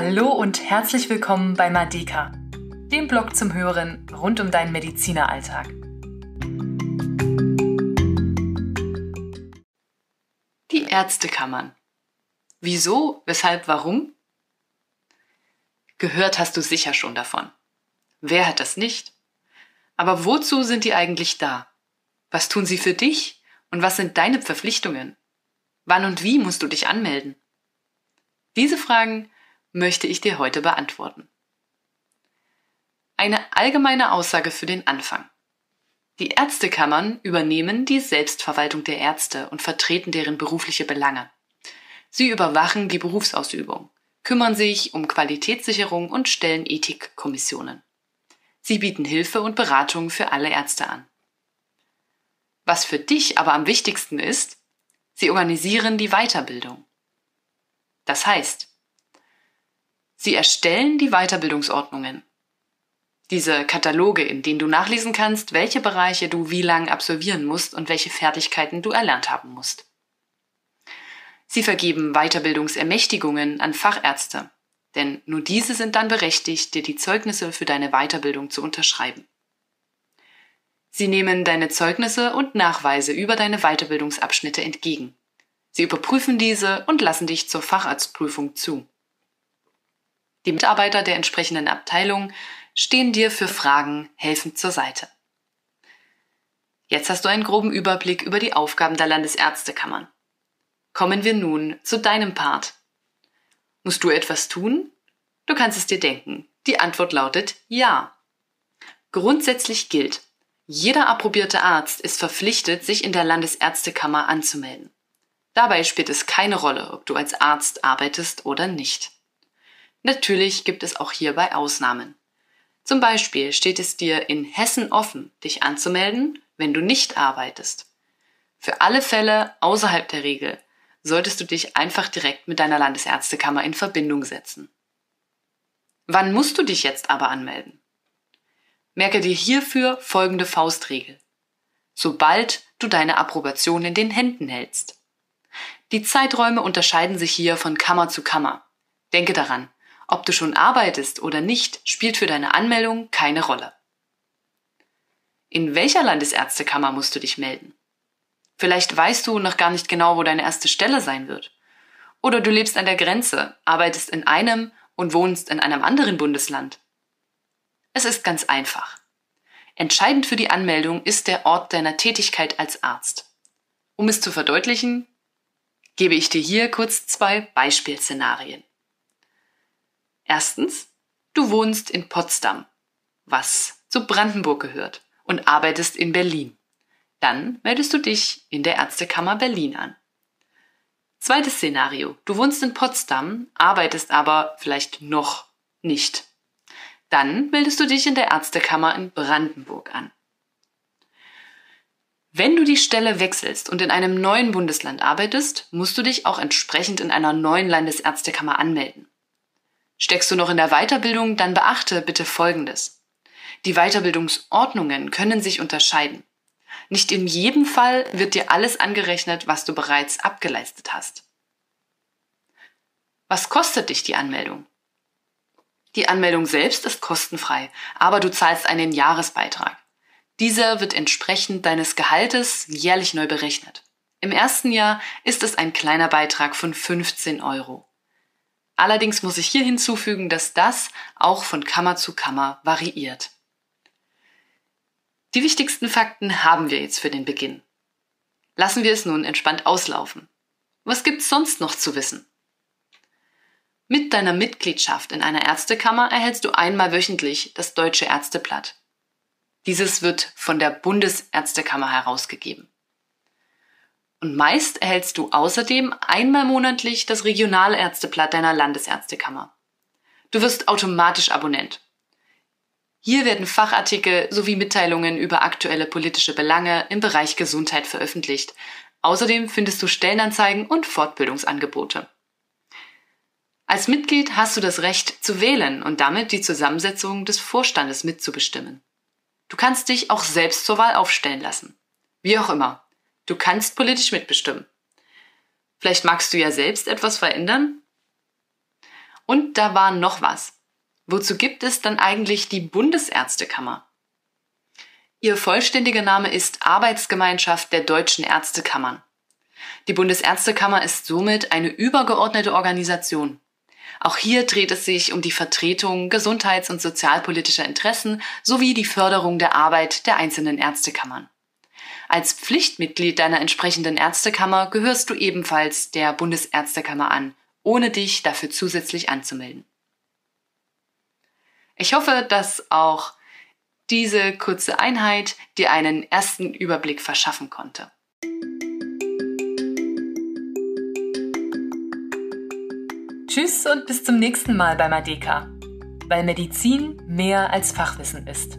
Hallo und herzlich willkommen bei Madeka, dem Blog zum Hören rund um deinen Medizineralltag. Die Ärztekammern. Wieso, weshalb, warum? Gehört hast du sicher schon davon. Wer hat das nicht? Aber wozu sind die eigentlich da? Was tun sie für dich? Und was sind deine Verpflichtungen? Wann und wie musst du dich anmelden? Diese Fragen möchte ich dir heute beantworten. Eine allgemeine Aussage für den Anfang. Die Ärztekammern übernehmen die Selbstverwaltung der Ärzte und vertreten deren berufliche Belange. Sie überwachen die Berufsausübung, kümmern sich um Qualitätssicherung und stellen Ethikkommissionen. Sie bieten Hilfe und Beratung für alle Ärzte an. Was für dich aber am wichtigsten ist, sie organisieren die Weiterbildung. Das heißt, Sie erstellen die Weiterbildungsordnungen. Diese Kataloge, in denen du nachlesen kannst, welche Bereiche du wie lang absolvieren musst und welche Fertigkeiten du erlernt haben musst. Sie vergeben Weiterbildungsermächtigungen an Fachärzte, denn nur diese sind dann berechtigt, dir die Zeugnisse für deine Weiterbildung zu unterschreiben. Sie nehmen deine Zeugnisse und Nachweise über deine Weiterbildungsabschnitte entgegen. Sie überprüfen diese und lassen dich zur Facharztprüfung zu. Die Mitarbeiter der entsprechenden Abteilung stehen dir für Fragen helfend zur Seite. Jetzt hast du einen groben Überblick über die Aufgaben der Landesärztekammern. Kommen wir nun zu deinem Part. Musst du etwas tun? Du kannst es dir denken. Die Antwort lautet ja. Grundsätzlich gilt, jeder approbierte Arzt ist verpflichtet, sich in der Landesärztekammer anzumelden. Dabei spielt es keine Rolle, ob du als Arzt arbeitest oder nicht. Natürlich gibt es auch hierbei Ausnahmen. Zum Beispiel steht es dir in Hessen offen, dich anzumelden, wenn du nicht arbeitest. Für alle Fälle außerhalb der Regel solltest du dich einfach direkt mit deiner Landesärztekammer in Verbindung setzen. Wann musst du dich jetzt aber anmelden? Merke dir hierfür folgende Faustregel. Sobald du deine Approbation in den Händen hältst. Die Zeiträume unterscheiden sich hier von Kammer zu Kammer. Denke daran, ob du schon arbeitest oder nicht, spielt für deine Anmeldung keine Rolle. In welcher Landesärztekammer musst du dich melden? Vielleicht weißt du noch gar nicht genau, wo deine erste Stelle sein wird. Oder du lebst an der Grenze, arbeitest in einem und wohnst in einem anderen Bundesland. Es ist ganz einfach. Entscheidend für die Anmeldung ist der Ort deiner Tätigkeit als Arzt. Um es zu verdeutlichen, gebe ich dir hier kurz zwei Beispielszenarien. Erstens, du wohnst in Potsdam, was zu Brandenburg gehört, und arbeitest in Berlin. Dann meldest du dich in der Ärztekammer Berlin an. Zweites Szenario. Du wohnst in Potsdam, arbeitest aber vielleicht noch nicht. Dann meldest du dich in der Ärztekammer in Brandenburg an. Wenn du die Stelle wechselst und in einem neuen Bundesland arbeitest, musst du dich auch entsprechend in einer neuen Landesärztekammer anmelden. Steckst du noch in der Weiterbildung, dann beachte bitte Folgendes. Die Weiterbildungsordnungen können sich unterscheiden. Nicht in jedem Fall wird dir alles angerechnet, was du bereits abgeleistet hast. Was kostet dich die Anmeldung? Die Anmeldung selbst ist kostenfrei, aber du zahlst einen Jahresbeitrag. Dieser wird entsprechend deines Gehaltes jährlich neu berechnet. Im ersten Jahr ist es ein kleiner Beitrag von 15 Euro. Allerdings muss ich hier hinzufügen, dass das auch von Kammer zu Kammer variiert. Die wichtigsten Fakten haben wir jetzt für den Beginn. Lassen wir es nun entspannt auslaufen. Was gibt's sonst noch zu wissen? Mit deiner Mitgliedschaft in einer Ärztekammer erhältst du einmal wöchentlich das Deutsche Ärzteblatt. Dieses wird von der Bundesärztekammer herausgegeben. Und meist erhältst du außerdem einmal monatlich das Regionalärzteblatt deiner Landesärztekammer. Du wirst automatisch Abonnent. Hier werden Fachartikel sowie Mitteilungen über aktuelle politische Belange im Bereich Gesundheit veröffentlicht. Außerdem findest du Stellenanzeigen und Fortbildungsangebote. Als Mitglied hast du das Recht zu wählen und damit die Zusammensetzung des Vorstandes mitzubestimmen. Du kannst dich auch selbst zur Wahl aufstellen lassen. Wie auch immer. Du kannst politisch mitbestimmen. Vielleicht magst du ja selbst etwas verändern? Und da war noch was. Wozu gibt es dann eigentlich die Bundesärztekammer? Ihr vollständiger Name ist Arbeitsgemeinschaft der deutschen Ärztekammern. Die Bundesärztekammer ist somit eine übergeordnete Organisation. Auch hier dreht es sich um die Vertretung gesundheits- und sozialpolitischer Interessen sowie die Förderung der Arbeit der einzelnen Ärztekammern. Als Pflichtmitglied deiner entsprechenden Ärztekammer gehörst du ebenfalls der Bundesärztekammer an, ohne dich dafür zusätzlich anzumelden. Ich hoffe, dass auch diese kurze Einheit dir einen ersten Überblick verschaffen konnte. Tschüss und bis zum nächsten Mal bei Madeka, weil Medizin mehr als Fachwissen ist.